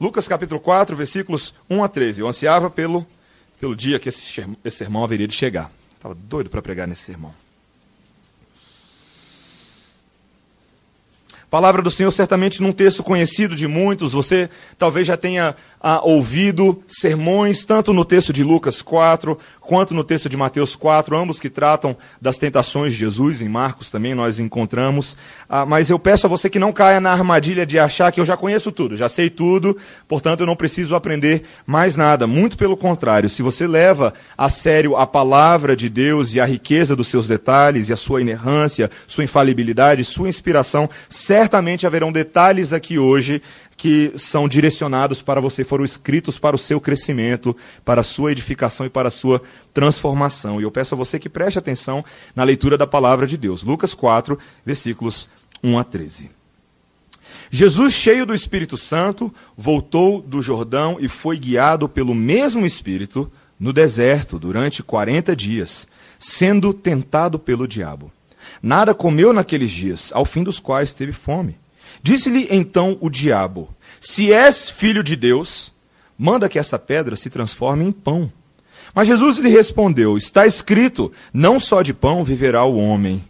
Lucas capítulo 4, versículos 1 a 13. Eu ansiava pelo, pelo dia que esse, esse sermão haveria de chegar. Estava doido para pregar nesse sermão. Palavra do Senhor, certamente num texto conhecido de muitos, você talvez já tenha ah, ouvido sermões, tanto no texto de Lucas 4, quanto no texto de Mateus 4, ambos que tratam das tentações de Jesus, em Marcos também nós encontramos. Ah, mas eu peço a você que não caia na armadilha de achar que eu já conheço tudo, já sei tudo, portanto eu não preciso aprender mais nada. Muito pelo contrário, se você leva a sério a palavra de Deus e a riqueza dos seus detalhes, e a sua inerrância, sua infalibilidade, sua inspiração, certamente haverão detalhes aqui hoje que são direcionados para você, foram escritos para o seu crescimento, para a sua edificação e para a sua transformação. E eu peço a você que preste atenção na leitura da palavra de Deus. Lucas 4, versículos 1 a 13. Jesus, cheio do Espírito Santo, voltou do Jordão e foi guiado pelo mesmo Espírito no deserto durante 40 dias, sendo tentado pelo diabo. Nada comeu naqueles dias, ao fim dos quais teve fome. Disse-lhe então o diabo: Se és filho de Deus, manda que essa pedra se transforme em pão. Mas Jesus lhe respondeu: Está escrito: Não só de pão viverá o homem.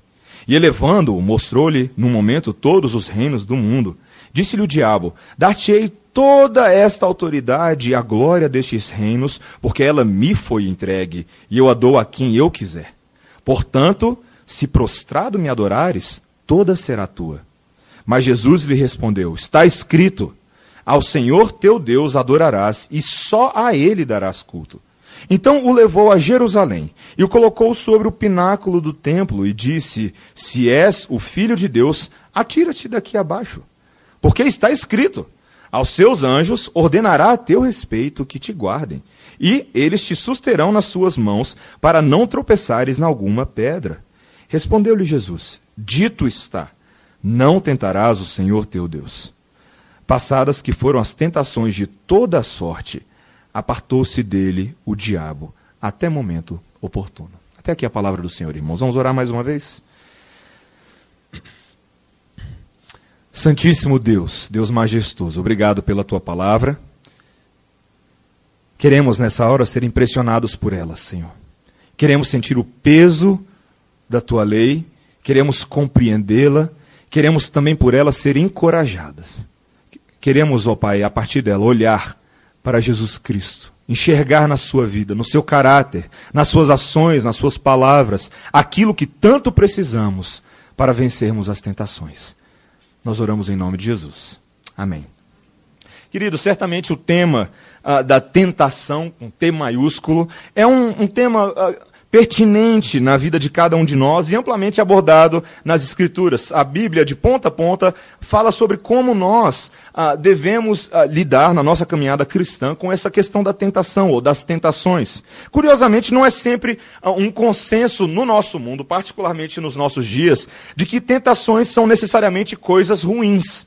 E elevando-o, mostrou-lhe no momento todos os reinos do mundo. Disse-lhe o diabo: Dar-te-ei toda esta autoridade e a glória destes reinos, porque ela me foi entregue, e eu a dou a quem eu quiser. Portanto, se prostrado me adorares, toda será tua. Mas Jesus lhe respondeu: Está escrito: Ao Senhor teu Deus adorarás, e só a ele darás culto. Então o levou a Jerusalém e o colocou sobre o pináculo do templo e disse: Se és o filho de Deus, atira-te daqui abaixo. Porque está escrito: Aos seus anjos ordenará a teu respeito que te guardem, e eles te susterão nas suas mãos, para não tropeçares em alguma pedra. Respondeu-lhe Jesus: Dito está não tentarás o Senhor teu Deus. Passadas que foram as tentações de toda sorte, apartou-se dele o diabo até momento oportuno. Até aqui a palavra do Senhor, irmãos. Vamos orar mais uma vez? Santíssimo Deus, Deus majestoso, obrigado pela tua palavra. Queremos nessa hora ser impressionados por ela, Senhor. Queremos sentir o peso da tua lei, queremos compreendê-la queremos também por ela ser encorajadas. Queremos, ó Pai, a partir dela, olhar para Jesus Cristo, enxergar na sua vida, no seu caráter, nas suas ações, nas suas palavras, aquilo que tanto precisamos para vencermos as tentações. Nós oramos em nome de Jesus. Amém. Querido, certamente o tema uh, da tentação, com T maiúsculo, é um, um tema. Uh, pertinente na vida de cada um de nós e amplamente abordado nas Escrituras. A Bíblia, de ponta a ponta, fala sobre como nós ah, devemos ah, lidar na nossa caminhada cristã com essa questão da tentação ou das tentações. Curiosamente, não é sempre ah, um consenso no nosso mundo, particularmente nos nossos dias, de que tentações são necessariamente coisas ruins.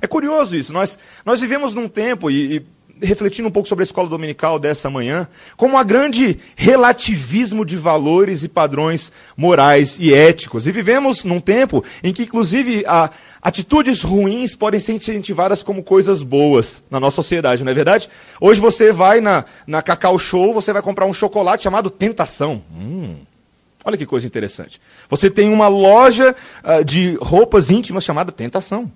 É curioso isso. Nós, nós vivemos num tempo, e, e refletindo um pouco sobre a escola dominical dessa manhã, como um grande relativismo de valores e padrões morais e éticos. E vivemos num tempo em que, inclusive, a, atitudes ruins podem ser incentivadas como coisas boas na nossa sociedade, não é verdade? Hoje você vai na, na Cacau Show, você vai comprar um chocolate chamado Tentação. Hum. Olha que coisa interessante. Você tem uma loja uh, de roupas íntimas chamada Tentação.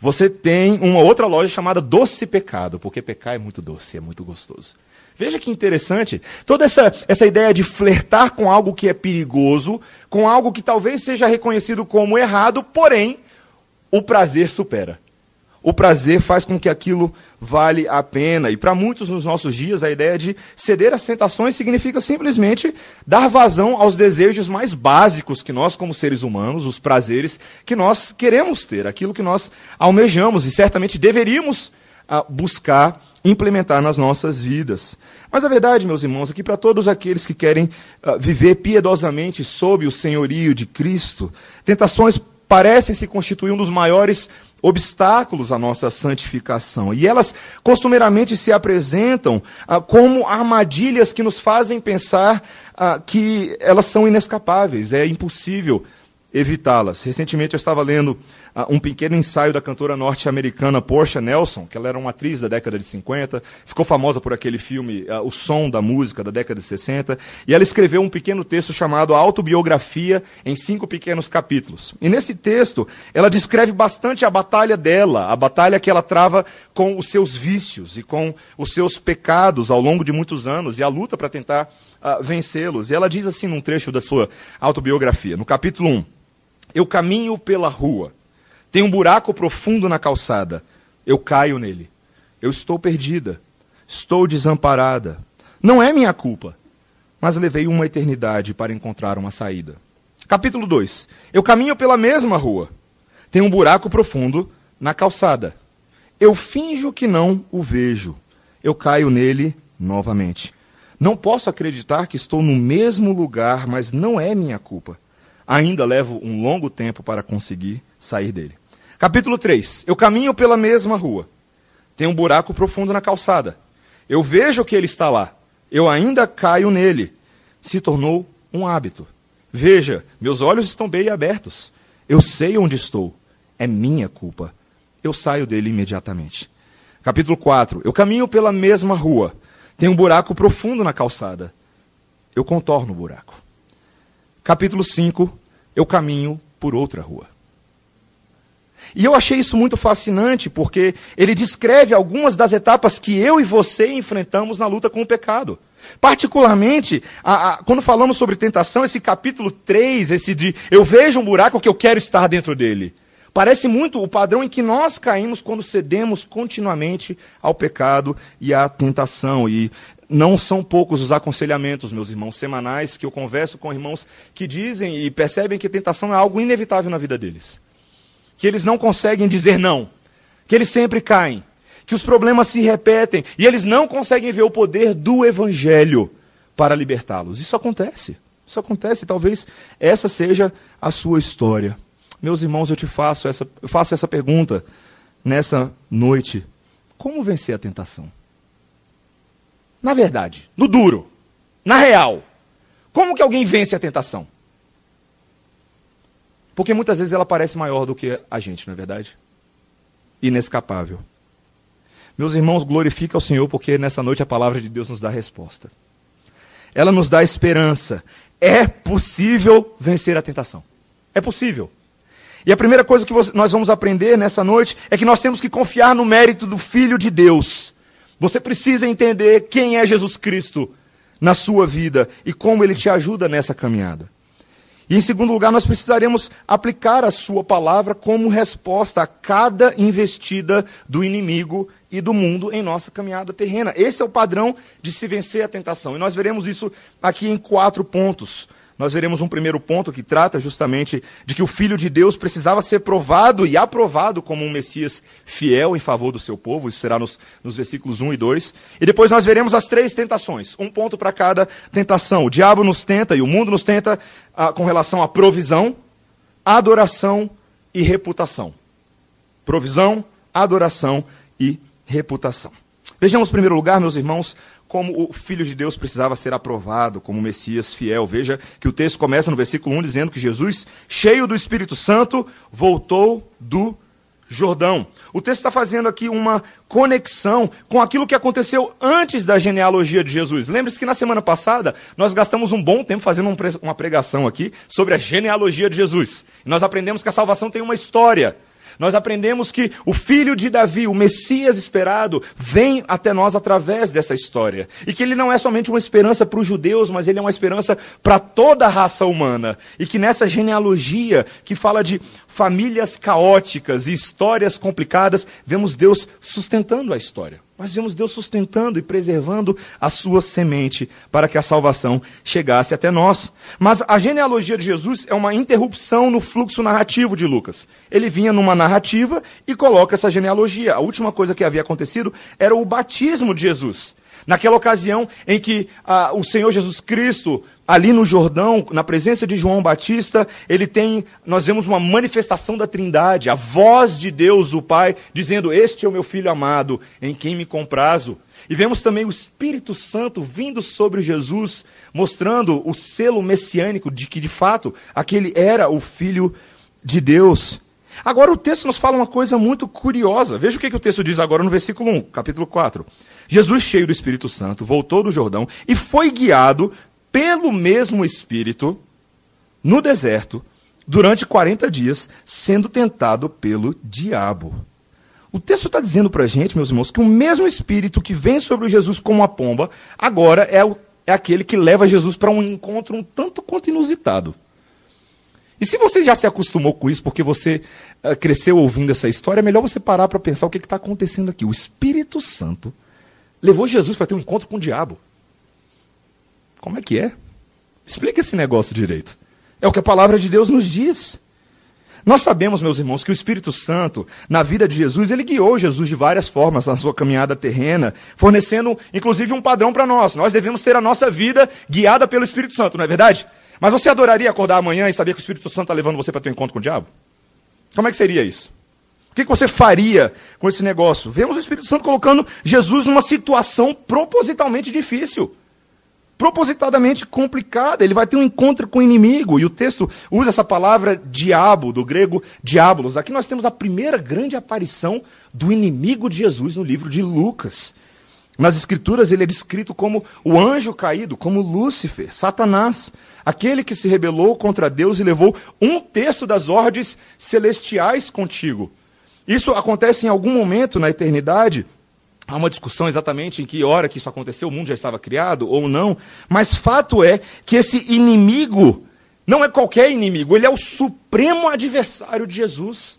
Você tem uma outra loja chamada Doce Pecado, porque pecar é muito doce, é muito gostoso. Veja que interessante. Toda essa, essa ideia de flertar com algo que é perigoso, com algo que talvez seja reconhecido como errado, porém, o prazer supera. O prazer faz com que aquilo vale a pena. E para muitos nos nossos dias, a ideia de ceder às tentações significa simplesmente dar vazão aos desejos mais básicos que nós, como seres humanos, os prazeres que nós queremos ter, aquilo que nós almejamos e certamente deveríamos ah, buscar implementar nas nossas vidas. Mas a verdade, meus irmãos, é que para todos aqueles que querem uh, viver piedosamente sob o senhorio de Cristo, tentações parecem se constituir um dos maiores obstáculos à nossa santificação. E elas costumeiramente se apresentam ah, como armadilhas que nos fazem pensar ah, que elas são inescapáveis, é impossível evitá-las. Recentemente eu estava lendo um pequeno ensaio da cantora norte-americana Portia Nelson, que ela era uma atriz da década de 50, ficou famosa por aquele filme uh, O Som da Música, da década de 60, e ela escreveu um pequeno texto chamado Autobiografia em cinco pequenos capítulos. E nesse texto, ela descreve bastante a batalha dela, a batalha que ela trava com os seus vícios e com os seus pecados ao longo de muitos anos, e a luta para tentar uh, vencê-los. E ela diz assim num trecho da sua autobiografia, no capítulo 1: Eu caminho pela rua, tem um buraco profundo na calçada, eu caio nele. Eu estou perdida, estou desamparada. Não é minha culpa, mas levei uma eternidade para encontrar uma saída. Capítulo 2: Eu caminho pela mesma rua, tem um buraco profundo na calçada. Eu finjo que não o vejo. Eu caio nele novamente. Não posso acreditar que estou no mesmo lugar, mas não é minha culpa. Ainda levo um longo tempo para conseguir sair dele. Capítulo 3. Eu caminho pela mesma rua. Tem um buraco profundo na calçada. Eu vejo que ele está lá. Eu ainda caio nele. Se tornou um hábito. Veja, meus olhos estão bem abertos. Eu sei onde estou. É minha culpa. Eu saio dele imediatamente. Capítulo 4. Eu caminho pela mesma rua. Tem um buraco profundo na calçada. Eu contorno o buraco. Capítulo 5. Eu caminho por outra rua. E eu achei isso muito fascinante, porque ele descreve algumas das etapas que eu e você enfrentamos na luta com o pecado. Particularmente, a, a, quando falamos sobre tentação, esse capítulo 3, esse de eu vejo um buraco que eu quero estar dentro dele. Parece muito o padrão em que nós caímos quando cedemos continuamente ao pecado e à tentação. E não são poucos os aconselhamentos, meus irmãos, semanais, que eu converso com irmãos que dizem e percebem que tentação é algo inevitável na vida deles. Que eles não conseguem dizer não. Que eles sempre caem. Que os problemas se repetem. E eles não conseguem ver o poder do Evangelho para libertá-los. Isso acontece. Isso acontece. Talvez essa seja a sua história. Meus irmãos, eu te faço essa, faço essa pergunta nessa noite. Como vencer a tentação? Na verdade, no duro, na real, como que alguém vence a tentação? Porque muitas vezes ela parece maior do que a gente, não é verdade? Inescapável. Meus irmãos, glorifica ao Senhor, porque nessa noite a palavra de Deus nos dá resposta. Ela nos dá esperança. É possível vencer a tentação. É possível. E a primeira coisa que nós vamos aprender nessa noite é que nós temos que confiar no mérito do Filho de Deus. Você precisa entender quem é Jesus Cristo na sua vida e como ele te ajuda nessa caminhada. E em segundo lugar, nós precisaremos aplicar a sua palavra como resposta a cada investida do inimigo e do mundo em nossa caminhada terrena. Esse é o padrão de se vencer a tentação. E nós veremos isso aqui em quatro pontos nós veremos um primeiro ponto que trata justamente de que o Filho de Deus precisava ser provado e aprovado como um Messias fiel em favor do seu povo, isso será nos, nos versículos 1 e 2. E depois nós veremos as três tentações, um ponto para cada tentação. O diabo nos tenta e o mundo nos tenta ah, com relação à provisão, adoração e reputação. Provisão, adoração e reputação. Vejamos, em primeiro lugar, meus irmãos, como o Filho de Deus precisava ser aprovado como Messias fiel. Veja que o texto começa no versículo 1 dizendo que Jesus, cheio do Espírito Santo, voltou do Jordão. O texto está fazendo aqui uma conexão com aquilo que aconteceu antes da genealogia de Jesus. Lembre-se que na semana passada nós gastamos um bom tempo fazendo uma pregação aqui sobre a genealogia de Jesus. nós aprendemos que a salvação tem uma história nós aprendemos que o filho de Davi, o Messias esperado, vem até nós através dessa história. E que ele não é somente uma esperança para os judeus, mas ele é uma esperança para toda a raça humana. E que nessa genealogia, que fala de famílias caóticas e histórias complicadas, vemos Deus sustentando a história. Nós vemos Deus sustentando e preservando a sua semente para que a salvação chegasse até nós. Mas a genealogia de Jesus é uma interrupção no fluxo narrativo de Lucas. Ele vinha numa narrativa e coloca essa genealogia. A última coisa que havia acontecido era o batismo de Jesus. Naquela ocasião em que ah, o Senhor Jesus Cristo, ali no Jordão, na presença de João Batista, ele tem, nós vemos uma manifestação da Trindade, a voz de Deus, o Pai, dizendo: Este é o meu filho amado, em quem me comprazo. E vemos também o Espírito Santo vindo sobre Jesus, mostrando o selo messiânico de que, de fato, aquele era o Filho de Deus. Agora o texto nos fala uma coisa muito curiosa. Veja o que, que o texto diz agora no versículo 1, capítulo 4. Jesus, cheio do Espírito Santo, voltou do Jordão e foi guiado pelo mesmo Espírito no deserto durante 40 dias, sendo tentado pelo diabo. O texto está dizendo para a gente, meus irmãos, que o mesmo Espírito que vem sobre Jesus como uma pomba, agora é, o, é aquele que leva Jesus para um encontro um tanto quanto inusitado. E se você já se acostumou com isso, porque você uh, cresceu ouvindo essa história, é melhor você parar para pensar o que está acontecendo aqui. O Espírito Santo levou Jesus para ter um encontro com o diabo. Como é que é? Explica esse negócio direito. É o que a palavra de Deus nos diz. Nós sabemos, meus irmãos, que o Espírito Santo, na vida de Jesus, ele guiou Jesus de várias formas na sua caminhada terrena, fornecendo inclusive um padrão para nós. Nós devemos ter a nossa vida guiada pelo Espírito Santo, não é verdade? Mas você adoraria acordar amanhã e saber que o Espírito Santo está levando você para ter um encontro com o diabo? Como é que seria isso? O que você faria com esse negócio? Vemos o Espírito Santo colocando Jesus numa situação propositalmente difícil propositadamente complicada. Ele vai ter um encontro com o inimigo. E o texto usa essa palavra diabo, do grego diabolos. Aqui nós temos a primeira grande aparição do inimigo de Jesus no livro de Lucas. Nas Escrituras, ele é descrito como o anjo caído, como Lúcifer, Satanás, aquele que se rebelou contra Deus e levou um terço das ordens celestiais contigo. Isso acontece em algum momento na eternidade. Há uma discussão exatamente em que hora que isso aconteceu, o mundo já estava criado ou não, mas fato é que esse inimigo não é qualquer inimigo, ele é o supremo adversário de Jesus.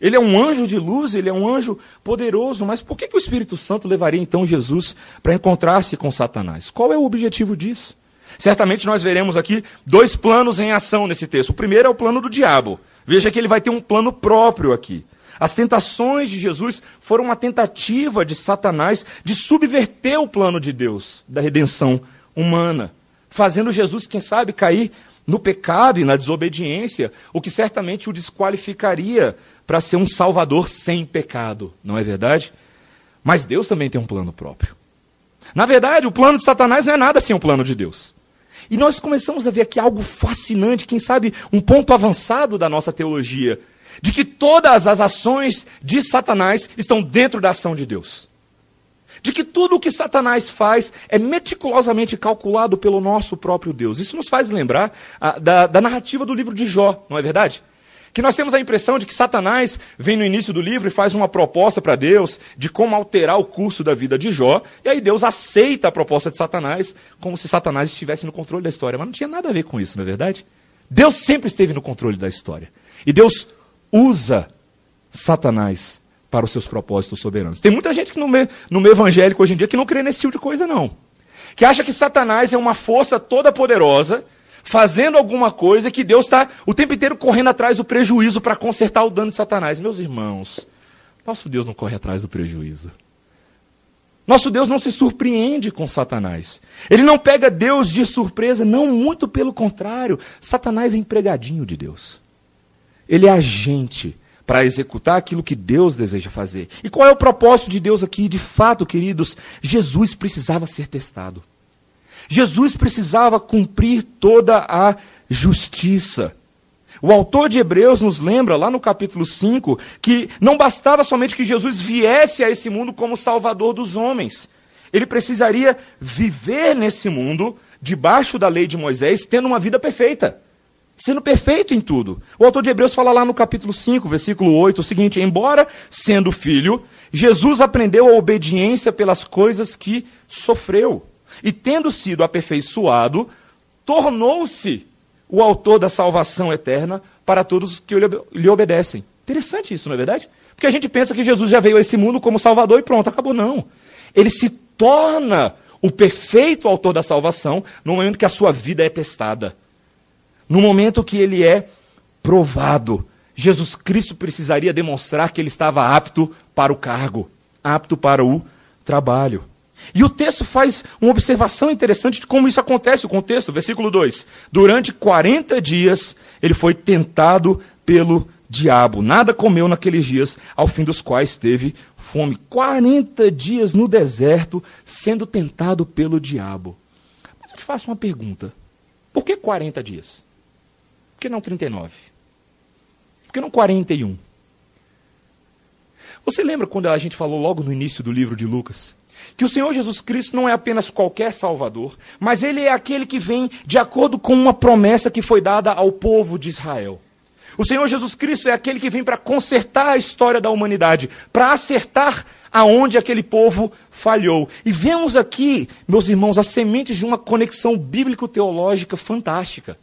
Ele é um anjo de luz, ele é um anjo poderoso, mas por que, que o Espírito Santo levaria então Jesus para encontrar-se com Satanás? Qual é o objetivo disso? Certamente nós veremos aqui dois planos em ação nesse texto. O primeiro é o plano do diabo. Veja que ele vai ter um plano próprio aqui. As tentações de Jesus foram uma tentativa de Satanás de subverter o plano de Deus, da redenção humana, fazendo Jesus, quem sabe, cair no pecado e na desobediência, o que certamente o desqualificaria para ser um salvador sem pecado, não é verdade? Mas Deus também tem um plano próprio. Na verdade, o plano de Satanás não é nada sem o plano de Deus. E nós começamos a ver aqui algo fascinante, quem sabe um ponto avançado da nossa teologia, de que todas as ações de Satanás estão dentro da ação de Deus. De que tudo o que Satanás faz é meticulosamente calculado pelo nosso próprio Deus. Isso nos faz lembrar ah, da, da narrativa do livro de Jó, não é verdade? que nós temos a impressão de que Satanás vem no início do livro e faz uma proposta para Deus de como alterar o curso da vida de Jó, e aí Deus aceita a proposta de Satanás como se Satanás estivesse no controle da história. Mas não tinha nada a ver com isso, não é verdade? Deus sempre esteve no controle da história. E Deus usa Satanás para os seus propósitos soberanos. Tem muita gente que no meio, no meio evangélico hoje em dia que não crê nesse tipo de coisa, não. Que acha que Satanás é uma força toda poderosa fazendo alguma coisa que Deus está o tempo inteiro correndo atrás do prejuízo para consertar o dano de Satanás. Meus irmãos, nosso Deus não corre atrás do prejuízo. Nosso Deus não se surpreende com Satanás. Ele não pega Deus de surpresa, não, muito pelo contrário. Satanás é empregadinho de Deus. Ele é agente para executar aquilo que Deus deseja fazer. E qual é o propósito de Deus aqui? De fato, queridos, Jesus precisava ser testado. Jesus precisava cumprir toda a justiça. O autor de Hebreus nos lembra, lá no capítulo 5, que não bastava somente que Jesus viesse a esse mundo como salvador dos homens. Ele precisaria viver nesse mundo, debaixo da lei de Moisés, tendo uma vida perfeita. Sendo perfeito em tudo. O autor de Hebreus fala lá no capítulo 5, versículo 8, o seguinte: Embora sendo filho, Jesus aprendeu a obediência pelas coisas que sofreu e tendo sido aperfeiçoado, tornou-se o autor da salvação eterna para todos que lhe obedecem. Interessante isso, não é verdade? Porque a gente pensa que Jesus já veio a esse mundo como Salvador e pronto, acabou. Não. Ele se torna o perfeito autor da salvação no momento que a sua vida é testada. No momento que ele é provado. Jesus Cristo precisaria demonstrar que ele estava apto para o cargo, apto para o trabalho. E o texto faz uma observação interessante de como isso acontece, o contexto, versículo 2. Durante 40 dias ele foi tentado pelo diabo. Nada comeu naqueles dias, ao fim dos quais teve fome. 40 dias no deserto, sendo tentado pelo diabo. Mas eu te faço uma pergunta. Por que 40 dias? Por que não 39? Por que não 41? Você lembra quando a gente falou logo no início do livro de Lucas? Que o Senhor Jesus Cristo não é apenas qualquer Salvador, mas ele é aquele que vem de acordo com uma promessa que foi dada ao povo de Israel. O Senhor Jesus Cristo é aquele que vem para consertar a história da humanidade, para acertar aonde aquele povo falhou. E vemos aqui, meus irmãos, as sementes de uma conexão bíblico-teológica fantástica.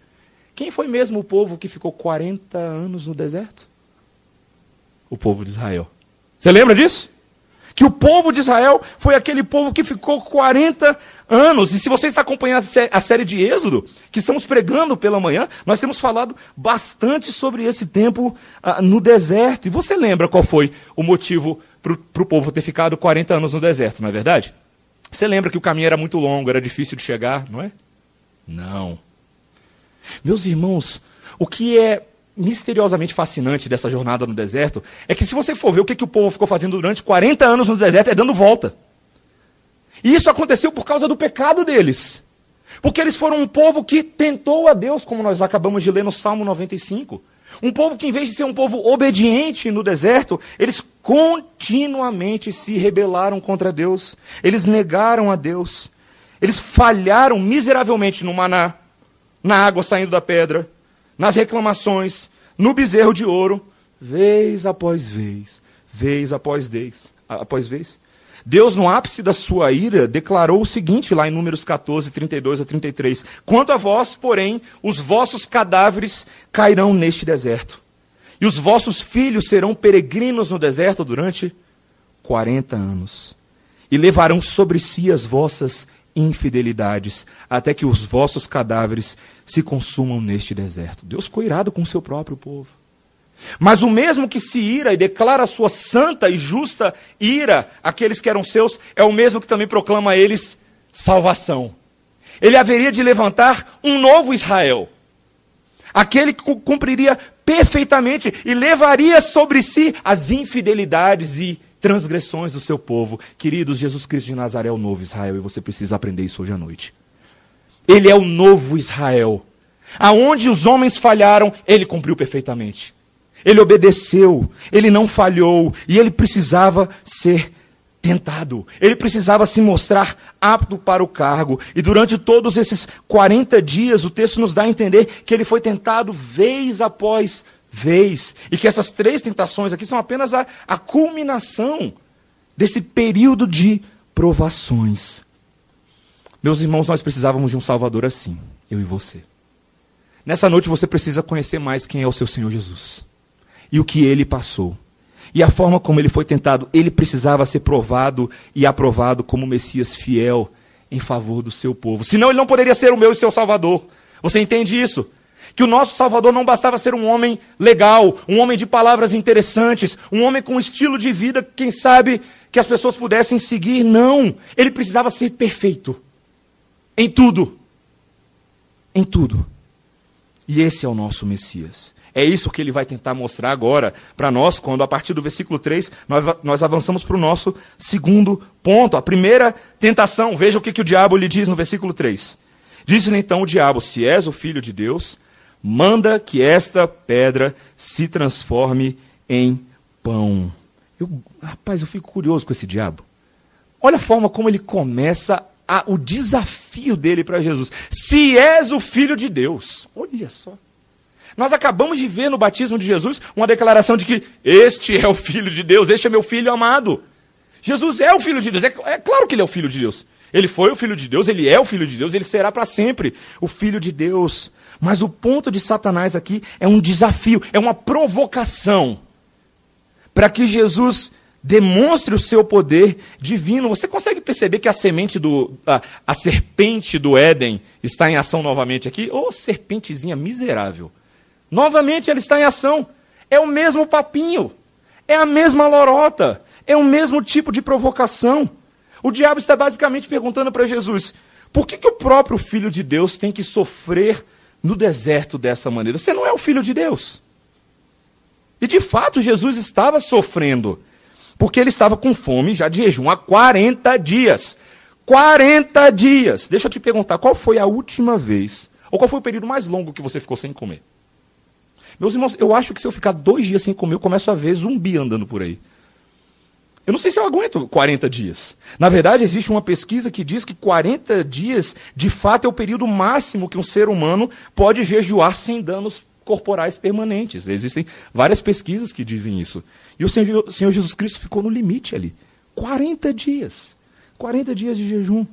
Quem foi mesmo o povo que ficou 40 anos no deserto? O povo de Israel. Você lembra disso? Que o povo de Israel foi aquele povo que ficou 40 anos. E se você está acompanhando a série de Êxodo, que estamos pregando pela manhã, nós temos falado bastante sobre esse tempo ah, no deserto. E você lembra qual foi o motivo para o povo ter ficado 40 anos no deserto, não é verdade? Você lembra que o caminho era muito longo, era difícil de chegar, não é? Não. Meus irmãos, o que é misteriosamente fascinante dessa jornada no deserto é que, se você for ver o que, que o povo ficou fazendo durante 40 anos no deserto, é dando volta. E isso aconteceu por causa do pecado deles. Porque eles foram um povo que tentou a Deus, como nós acabamos de ler no Salmo 95. Um povo que, em vez de ser um povo obediente no deserto, eles continuamente se rebelaram contra Deus. Eles negaram a Deus. Eles falharam miseravelmente no maná, na água saindo da pedra, nas reclamações, no bezerro de ouro, vez após vez, vez após vez, após vez. Deus, no ápice da sua ira, declarou o seguinte lá em Números 14, 32 a 33: Quanto a vós, porém, os vossos cadáveres cairão neste deserto, e os vossos filhos serão peregrinos no deserto durante 40 anos, e levarão sobre si as vossas infidelidades, até que os vossos cadáveres se consumam neste deserto. Deus ficou irado com o seu próprio povo. Mas o mesmo que se ira e declara a sua santa e justa ira àqueles que eram seus, é o mesmo que também proclama a eles salvação. Ele haveria de levantar um novo Israel. Aquele que cumpriria perfeitamente e levaria sobre si as infidelidades e transgressões do seu povo. Queridos, Jesus Cristo de Nazaré é o novo Israel e você precisa aprender isso hoje à noite. Ele é o novo Israel. Aonde os homens falharam, ele cumpriu perfeitamente. Ele obedeceu, ele não falhou e ele precisava ser tentado. Ele precisava se mostrar apto para o cargo. E durante todos esses 40 dias, o texto nos dá a entender que ele foi tentado vez após vez. E que essas três tentações aqui são apenas a, a culminação desse período de provações. Meus irmãos, nós precisávamos de um Salvador assim, eu e você. Nessa noite você precisa conhecer mais quem é o seu Senhor Jesus e o que ele passou. E a forma como ele foi tentado, ele precisava ser provado e aprovado como Messias fiel em favor do seu povo. Senão ele não poderia ser o meu e seu Salvador. Você entende isso? Que o nosso Salvador não bastava ser um homem legal, um homem de palavras interessantes, um homem com um estilo de vida, quem sabe, que as pessoas pudessem seguir. Não. Ele precisava ser perfeito. Em tudo. Em tudo. E esse é o nosso Messias. É isso que ele vai tentar mostrar agora para nós, quando a partir do versículo 3 nós, nós avançamos para o nosso segundo ponto. A primeira tentação, veja o que, que o diabo lhe diz no versículo 3. Disse-lhe então o diabo: Se és o filho de Deus, manda que esta pedra se transforme em pão. Eu, rapaz, eu fico curioso com esse diabo. Olha a forma como ele começa a, o desafio dele para Jesus. Se és o filho de Deus. Olha só. Nós acabamos de ver no batismo de Jesus uma declaração de que este é o Filho de Deus, este é meu filho amado. Jesus é o Filho de Deus, é, é claro que ele é o Filho de Deus. Ele foi o Filho de Deus, ele é o Filho de Deus, ele será para sempre o Filho de Deus. Mas o ponto de Satanás aqui é um desafio, é uma provocação para que Jesus demonstre o seu poder divino. Você consegue perceber que a semente do. A, a serpente do Éden está em ação novamente aqui? Ô, oh, serpentezinha miserável. Novamente ele está em ação. É o mesmo papinho. É a mesma lorota. É o mesmo tipo de provocação. O diabo está basicamente perguntando para Jesus: por que, que o próprio Filho de Deus tem que sofrer no deserto dessa maneira? Você não é o Filho de Deus. E de fato Jesus estava sofrendo, porque ele estava com fome já de jejum há 40 dias. 40 dias. Deixa eu te perguntar, qual foi a última vez, ou qual foi o período mais longo que você ficou sem comer? Meus irmãos, eu acho que se eu ficar dois dias sem comer, eu começo a ver zumbi andando por aí. Eu não sei se eu aguento 40 dias. Na verdade, existe uma pesquisa que diz que 40 dias, de fato, é o período máximo que um ser humano pode jejuar sem danos corporais permanentes. Existem várias pesquisas que dizem isso. E o Senhor, Senhor Jesus Cristo ficou no limite ali. 40 dias. 40 dias de jejum.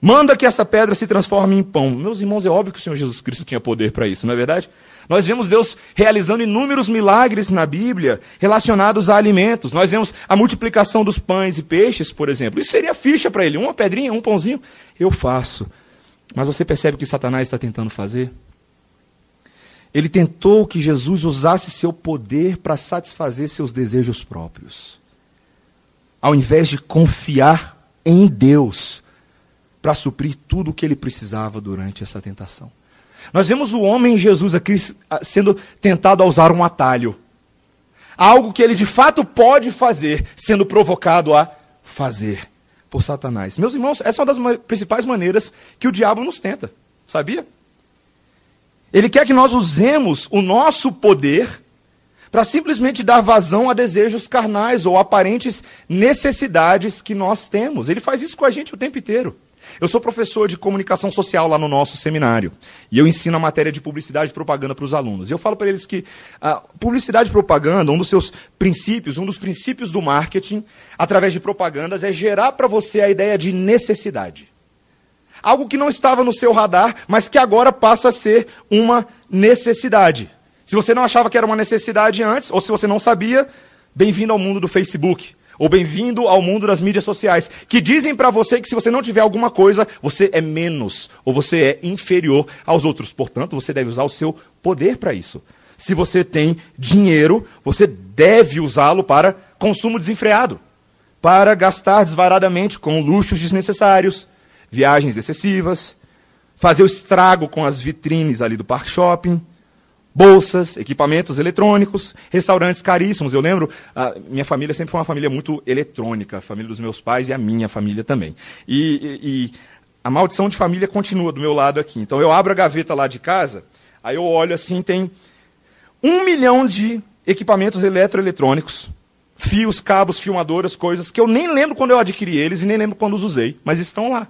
Manda que essa pedra se transforme em pão. Meus irmãos, é óbvio que o Senhor Jesus Cristo tinha poder para isso, não é verdade? Nós vemos Deus realizando inúmeros milagres na Bíblia relacionados a alimentos. Nós vemos a multiplicação dos pães e peixes, por exemplo. Isso seria ficha para ele. Uma pedrinha, um pãozinho. Eu faço. Mas você percebe o que Satanás está tentando fazer? Ele tentou que Jesus usasse seu poder para satisfazer seus desejos próprios. Ao invés de confiar em Deus para suprir tudo o que ele precisava durante essa tentação. Nós vemos o homem Jesus aqui sendo tentado a usar um atalho. Algo que ele de fato pode fazer, sendo provocado a fazer por Satanás. Meus irmãos, essa é uma das principais maneiras que o diabo nos tenta. Sabia? Ele quer que nós usemos o nosso poder para simplesmente dar vazão a desejos carnais ou aparentes necessidades que nós temos. Ele faz isso com a gente o tempo inteiro. Eu sou professor de comunicação social lá no nosso seminário. E eu ensino a matéria de publicidade e propaganda para os alunos. E eu falo para eles que a publicidade e propaganda, um dos seus princípios, um dos princípios do marketing, através de propagandas, é gerar para você a ideia de necessidade. Algo que não estava no seu radar, mas que agora passa a ser uma necessidade. Se você não achava que era uma necessidade antes, ou se você não sabia, bem-vindo ao mundo do Facebook ou bem-vindo ao mundo das mídias sociais, que dizem para você que se você não tiver alguma coisa, você é menos ou você é inferior aos outros. Portanto, você deve usar o seu poder para isso. Se você tem dinheiro, você deve usá-lo para consumo desenfreado, para gastar desvaradamente com luxos desnecessários, viagens excessivas, fazer o estrago com as vitrines ali do parque shopping bolsas, equipamentos eletrônicos, restaurantes caríssimos. Eu lembro, minha família sempre foi uma família muito eletrônica, a família dos meus pais e a minha família também. E, e, e, a maldição de família continua do meu lado aqui. Então eu abro a gaveta lá de casa, aí eu olho assim, tem um milhão de equipamentos eletroeletrônicos, fios, cabos, filmadoras, coisas que eu nem lembro quando eu adquiri eles e nem lembro quando os usei, mas estão lá.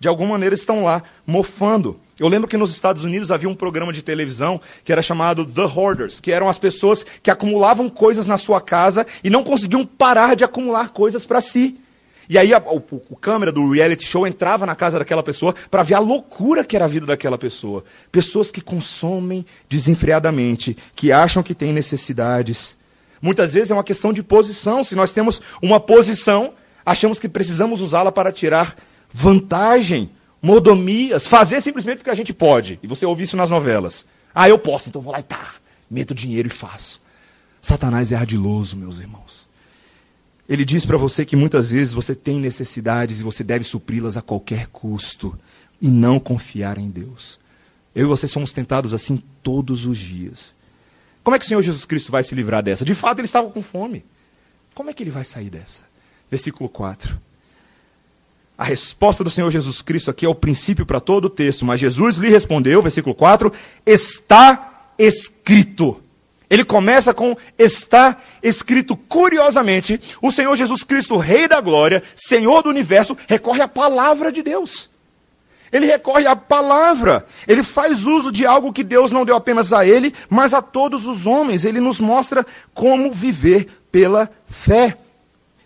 De alguma maneira estão lá, mofando. Eu lembro que nos Estados Unidos havia um programa de televisão que era chamado The Hoarders, que eram as pessoas que acumulavam coisas na sua casa e não conseguiam parar de acumular coisas para si. E aí a, o, o, câmera do reality show entrava na casa daquela pessoa para ver a loucura que era a vida daquela pessoa. Pessoas que consomem desenfreadamente, que acham que têm necessidades. Muitas vezes é uma questão de posição. Se nós temos uma posição, achamos que precisamos usá-la para tirar vantagem mordomias, fazer simplesmente porque a gente pode. E você ouve isso nas novelas. Ah, eu posso, então vou lá e tá, meto dinheiro e faço. Satanás é ardiloso, meus irmãos. Ele diz para você que muitas vezes você tem necessidades e você deve supri-las a qualquer custo e não confiar em Deus. Eu e você somos tentados assim todos os dias. Como é que o Senhor Jesus Cristo vai se livrar dessa? De fato, ele estava com fome. Como é que ele vai sair dessa? Versículo 4. A resposta do Senhor Jesus Cristo aqui é o princípio para todo o texto, mas Jesus lhe respondeu, versículo 4: está escrito. Ele começa com está escrito. Curiosamente, o Senhor Jesus Cristo, Rei da Glória, Senhor do universo, recorre à palavra de Deus. Ele recorre à palavra. Ele faz uso de algo que Deus não deu apenas a ele, mas a todos os homens. Ele nos mostra como viver pela fé.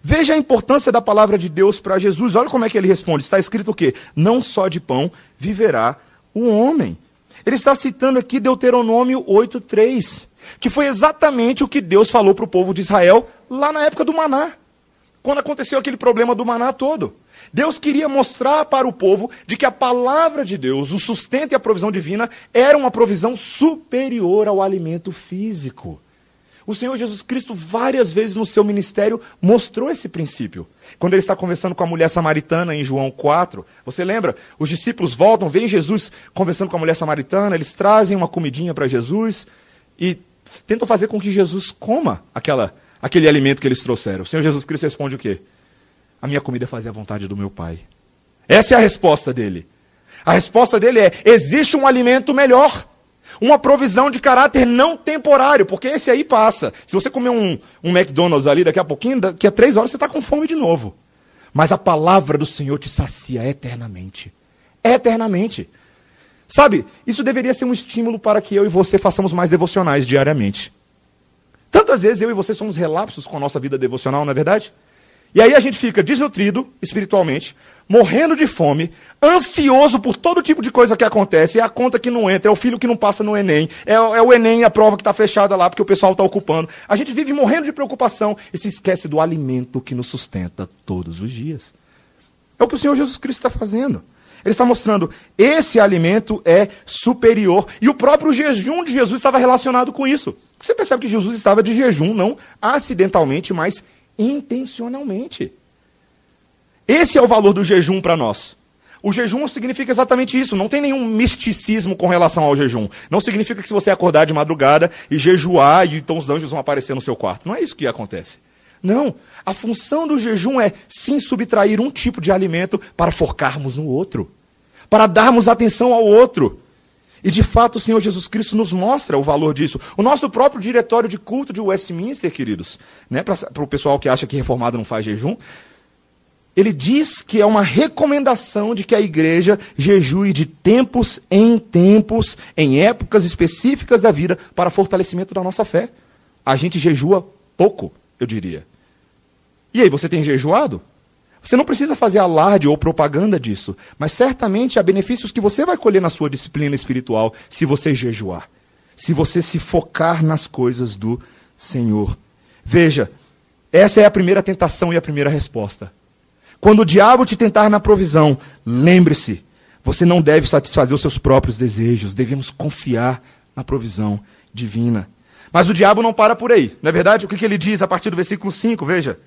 Veja a importância da palavra de Deus para Jesus. Olha como é que ele responde. Está escrito o quê? Não só de pão viverá o homem. Ele está citando aqui Deuteronômio 8:3, que foi exatamente o que Deus falou para o povo de Israel lá na época do maná. Quando aconteceu aquele problema do maná todo. Deus queria mostrar para o povo de que a palavra de Deus, o sustento e a provisão divina, era uma provisão superior ao alimento físico. O Senhor Jesus Cristo, várias vezes no seu ministério, mostrou esse princípio. Quando ele está conversando com a mulher samaritana em João 4, você lembra? Os discípulos voltam, vem Jesus conversando com a mulher samaritana, eles trazem uma comidinha para Jesus e tentam fazer com que Jesus coma aquela, aquele alimento que eles trouxeram. O Senhor Jesus Cristo responde o quê? A minha comida é fazer a vontade do meu Pai. Essa é a resposta dele. A resposta dele é: existe um alimento melhor. Uma provisão de caráter não temporário, porque esse aí passa. Se você comer um, um McDonald's ali daqui a pouquinho, daqui a três horas você está com fome de novo. Mas a palavra do Senhor te sacia eternamente. Eternamente. Sabe, isso deveria ser um estímulo para que eu e você façamos mais devocionais diariamente. Tantas vezes eu e você somos relapsos com a nossa vida devocional, não é verdade? E aí a gente fica desnutrido espiritualmente, morrendo de fome, ansioso por todo tipo de coisa que acontece, é a conta que não entra, é o filho que não passa no Enem, é, é o Enem a prova que está fechada lá porque o pessoal está ocupando. A gente vive morrendo de preocupação e se esquece do alimento que nos sustenta todos os dias. É o que o Senhor Jesus Cristo está fazendo. Ele está mostrando, esse alimento é superior. E o próprio jejum de Jesus estava relacionado com isso. Você percebe que Jesus estava de jejum, não acidentalmente, mas intencionalmente. Esse é o valor do jejum para nós. O jejum significa exatamente isso. Não tem nenhum misticismo com relação ao jejum. Não significa que se você acordar de madrugada e jejuar, e então os anjos vão aparecer no seu quarto. Não é isso que acontece. Não. A função do jejum é sim subtrair um tipo de alimento para focarmos no outro, para darmos atenção ao outro. E de fato o Senhor Jesus Cristo nos mostra o valor disso. O nosso próprio diretório de culto de Westminster, queridos, né, para o pessoal que acha que reformado não faz jejum, ele diz que é uma recomendação de que a igreja jejue de tempos em tempos, em épocas específicas da vida, para fortalecimento da nossa fé. A gente jejua pouco, eu diria. E aí, você tem jejuado? Você não precisa fazer alarde ou propaganda disso, mas certamente há benefícios que você vai colher na sua disciplina espiritual se você jejuar, se você se focar nas coisas do Senhor. Veja, essa é a primeira tentação e a primeira resposta. Quando o diabo te tentar na provisão, lembre-se, você não deve satisfazer os seus próprios desejos, devemos confiar na provisão divina. Mas o diabo não para por aí, não é verdade? O que, que ele diz a partir do versículo 5, veja.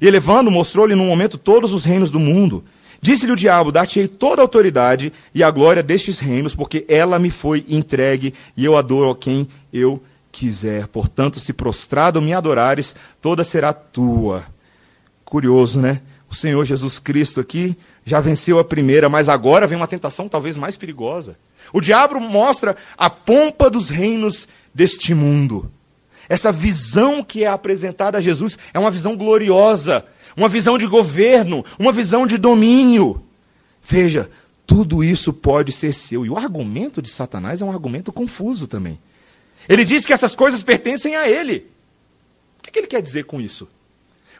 E elevando, mostrou-lhe num momento todos os reinos do mundo. Disse-lhe o diabo: Dar-te-ei toda a autoridade e a glória destes reinos, porque ela me foi entregue e eu adoro a quem eu quiser. Portanto, se prostrado me adorares, toda será tua. Curioso, né? O Senhor Jesus Cristo aqui já venceu a primeira, mas agora vem uma tentação talvez mais perigosa. O diabo mostra a pompa dos reinos deste mundo. Essa visão que é apresentada a Jesus é uma visão gloriosa, uma visão de governo, uma visão de domínio. Veja, tudo isso pode ser seu. E o argumento de Satanás é um argumento confuso também. Ele diz que essas coisas pertencem a ele. O que ele quer dizer com isso?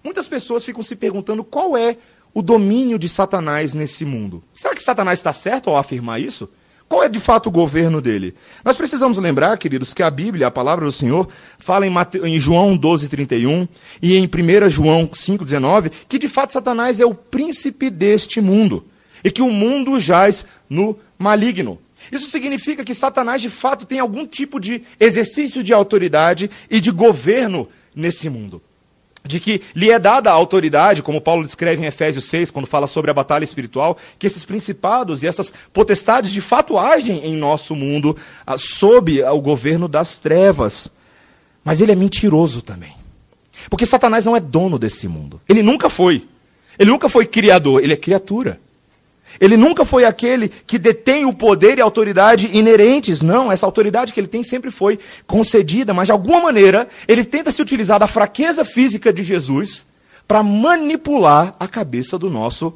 Muitas pessoas ficam se perguntando qual é o domínio de Satanás nesse mundo. Será que Satanás está certo ao afirmar isso? Qual é de fato o governo dele? Nós precisamos lembrar, queridos, que a Bíblia, a palavra do Senhor, fala em, Mate... em João 12, 31 e em 1 João 5, 19, que de fato Satanás é o príncipe deste mundo e que o mundo jaz no maligno. Isso significa que Satanás de fato tem algum tipo de exercício de autoridade e de governo nesse mundo de que lhe é dada a autoridade, como Paulo descreve em Efésios 6, quando fala sobre a batalha espiritual, que esses principados e essas potestades de fato agem em nosso mundo ah, sob o governo das trevas. Mas ele é mentiroso também. Porque Satanás não é dono desse mundo. Ele nunca foi. Ele nunca foi criador, ele é criatura. Ele nunca foi aquele que detém o poder e autoridade inerentes. Não, essa autoridade que ele tem sempre foi concedida, mas de alguma maneira ele tenta se utilizar da fraqueza física de Jesus para manipular a cabeça do nosso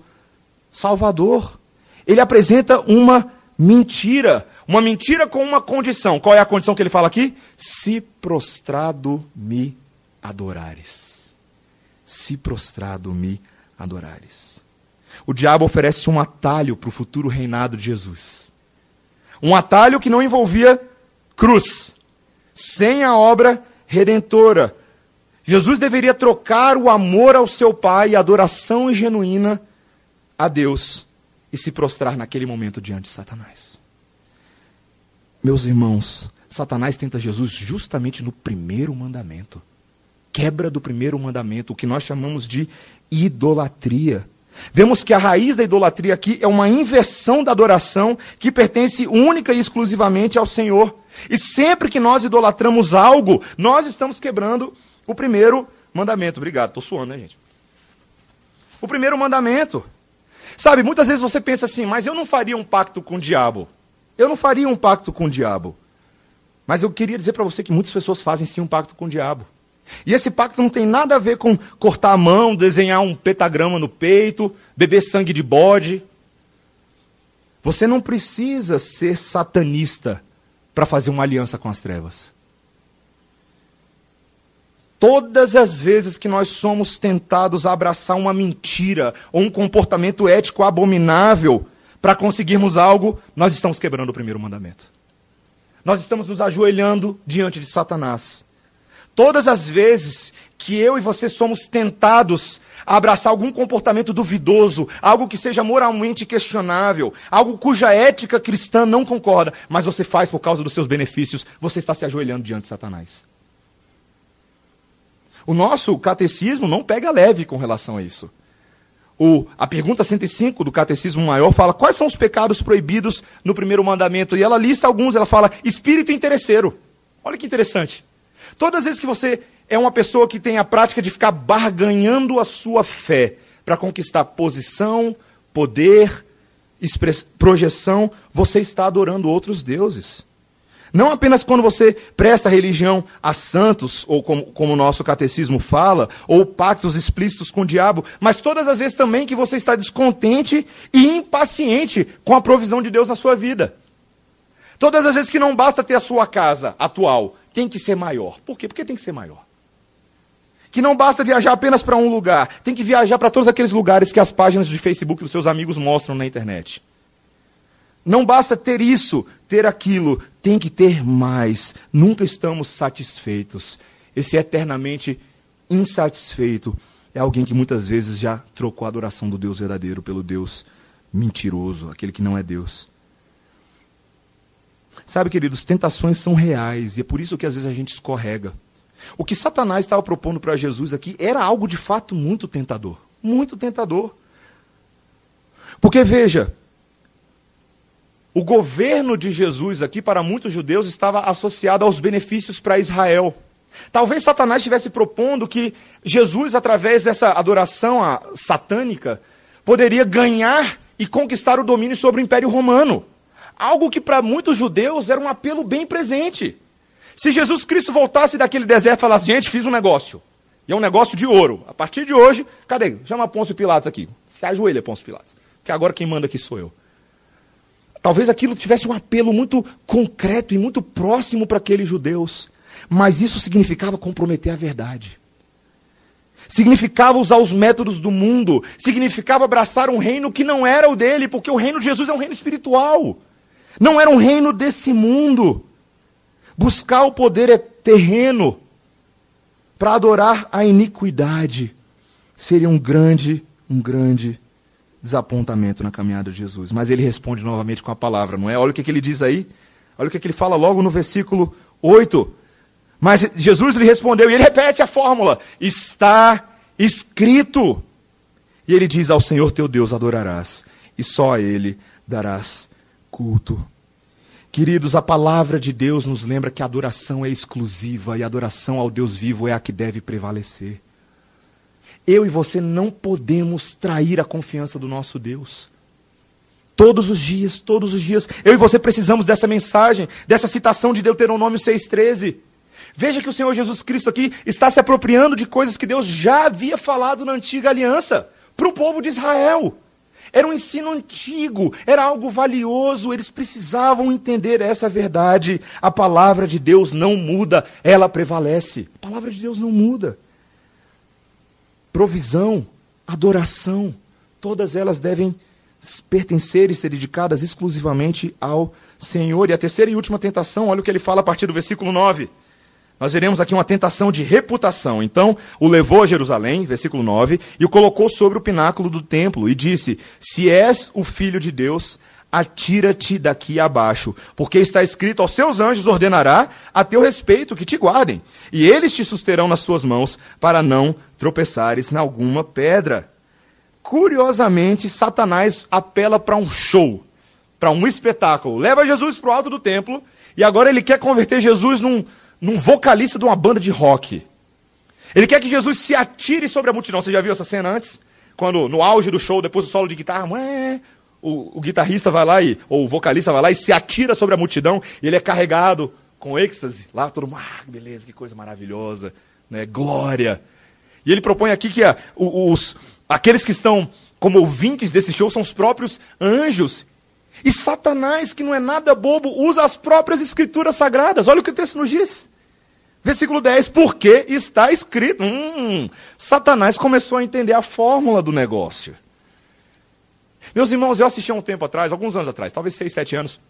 Salvador. Ele apresenta uma mentira, uma mentira com uma condição. Qual é a condição que ele fala aqui? Se prostrado me adorares. Se prostrado me adorares o diabo oferece um atalho para o futuro reinado de Jesus. Um atalho que não envolvia cruz, sem a obra redentora. Jesus deveria trocar o amor ao seu Pai e a adoração genuína a Deus e se prostrar naquele momento diante de Satanás. Meus irmãos, Satanás tenta Jesus justamente no primeiro mandamento. Quebra do primeiro mandamento, o que nós chamamos de idolatria. Vemos que a raiz da idolatria aqui é uma inversão da adoração que pertence única e exclusivamente ao Senhor. E sempre que nós idolatramos algo, nós estamos quebrando o primeiro mandamento. Obrigado, estou suando, né, gente? O primeiro mandamento. Sabe, muitas vezes você pensa assim, mas eu não faria um pacto com o diabo. Eu não faria um pacto com o diabo. Mas eu queria dizer para você que muitas pessoas fazem sim um pacto com o diabo. E esse pacto não tem nada a ver com cortar a mão, desenhar um pentagrama no peito, beber sangue de bode. Você não precisa ser satanista para fazer uma aliança com as trevas. Todas as vezes que nós somos tentados a abraçar uma mentira ou um comportamento ético abominável para conseguirmos algo, nós estamos quebrando o primeiro mandamento. Nós estamos nos ajoelhando diante de Satanás. Todas as vezes que eu e você somos tentados a abraçar algum comportamento duvidoso, algo que seja moralmente questionável, algo cuja ética cristã não concorda, mas você faz por causa dos seus benefícios, você está se ajoelhando diante de Satanás. O nosso catecismo não pega leve com relação a isso. O, a pergunta 105 do Catecismo Maior fala quais são os pecados proibidos no primeiro mandamento. E ela lista alguns, ela fala espírito interesseiro. Olha que interessante. Todas as vezes que você é uma pessoa que tem a prática de ficar barganhando a sua fé para conquistar posição, poder, projeção, você está adorando outros deuses. Não apenas quando você presta religião a santos, ou como, como o nosso catecismo fala, ou pactos explícitos com o diabo, mas todas as vezes também que você está descontente e impaciente com a provisão de Deus na sua vida. Todas as vezes que não basta ter a sua casa atual, tem que ser maior. Por quê? Porque tem que ser maior. Que não basta viajar apenas para um lugar, tem que viajar para todos aqueles lugares que as páginas de Facebook dos seus amigos mostram na internet. Não basta ter isso, ter aquilo, tem que ter mais. Nunca estamos satisfeitos. Esse eternamente insatisfeito é alguém que muitas vezes já trocou a adoração do Deus verdadeiro pelo Deus mentiroso, aquele que não é Deus. Sabe, queridos, tentações são reais e é por isso que às vezes a gente escorrega. O que Satanás estava propondo para Jesus aqui era algo de fato muito tentador. Muito tentador. Porque veja, o governo de Jesus aqui, para muitos judeus, estava associado aos benefícios para Israel. Talvez Satanás estivesse propondo que Jesus, através dessa adoração satânica, poderia ganhar e conquistar o domínio sobre o Império Romano. Algo que para muitos judeus era um apelo bem presente. Se Jesus Cristo voltasse daquele deserto e falasse, gente, fiz um negócio. E é um negócio de ouro. A partir de hoje, cadê? Chama Pôncio Pilatos aqui. Se ajoelha, Pôncio Pilatos. Que agora quem manda aqui sou eu. Talvez aquilo tivesse um apelo muito concreto e muito próximo para aqueles judeus. Mas isso significava comprometer a verdade. Significava usar os métodos do mundo. Significava abraçar um reino que não era o dele, porque o reino de Jesus é um reino espiritual. Não era um reino desse mundo. Buscar o poder é terreno para adorar a iniquidade seria um grande, um grande desapontamento na caminhada de Jesus. Mas ele responde novamente com a palavra, não é? Olha o que, que ele diz aí. Olha o que, que ele fala logo no versículo 8. Mas Jesus lhe respondeu, e ele repete a fórmula: Está escrito. E ele diz: Ao Senhor teu Deus adorarás, e só a Ele darás culto. Queridos, a palavra de Deus nos lembra que a adoração é exclusiva e a adoração ao Deus vivo é a que deve prevalecer. Eu e você não podemos trair a confiança do nosso Deus. Todos os dias, todos os dias, eu e você precisamos dessa mensagem, dessa citação de Deuteronômio 6,13. Veja que o Senhor Jesus Cristo aqui está se apropriando de coisas que Deus já havia falado na antiga aliança para o povo de Israel. Era um ensino antigo, era algo valioso, eles precisavam entender essa verdade. A palavra de Deus não muda, ela prevalece. A palavra de Deus não muda provisão, adoração, todas elas devem pertencer e ser dedicadas exclusivamente ao Senhor. E a terceira e última tentação, olha o que ele fala a partir do versículo 9. Nós veremos aqui uma tentação de reputação. Então, o levou a Jerusalém, versículo 9, e o colocou sobre o pináculo do templo e disse: Se és o filho de Deus, atira-te daqui abaixo, porque está escrito: aos seus anjos ordenará a teu respeito que te guardem, e eles te susterão nas suas mãos, para não tropeçares em alguma pedra. Curiosamente, Satanás apela para um show, para um espetáculo. Leva Jesus para o alto do templo, e agora ele quer converter Jesus num, num vocalista de uma banda de rock. Ele quer que Jesus se atire sobre a multidão. Você já viu essa cena antes? Quando, no auge do show, depois do solo de guitarra, o, o guitarrista vai lá, e, ou o vocalista vai lá e se atira sobre a multidão, e ele é carregado com êxtase. Lá todo mundo, ah, beleza, que coisa maravilhosa, né? glória. E ele propõe aqui que a, os, aqueles que estão como ouvintes desse show são os próprios anjos. E Satanás, que não é nada bobo, usa as próprias escrituras sagradas. Olha o que o texto nos diz. Versículo 10, porque está escrito. Hum, Satanás começou a entender a fórmula do negócio. Meus irmãos, eu assisti há um tempo atrás, alguns anos atrás, talvez seis, sete anos,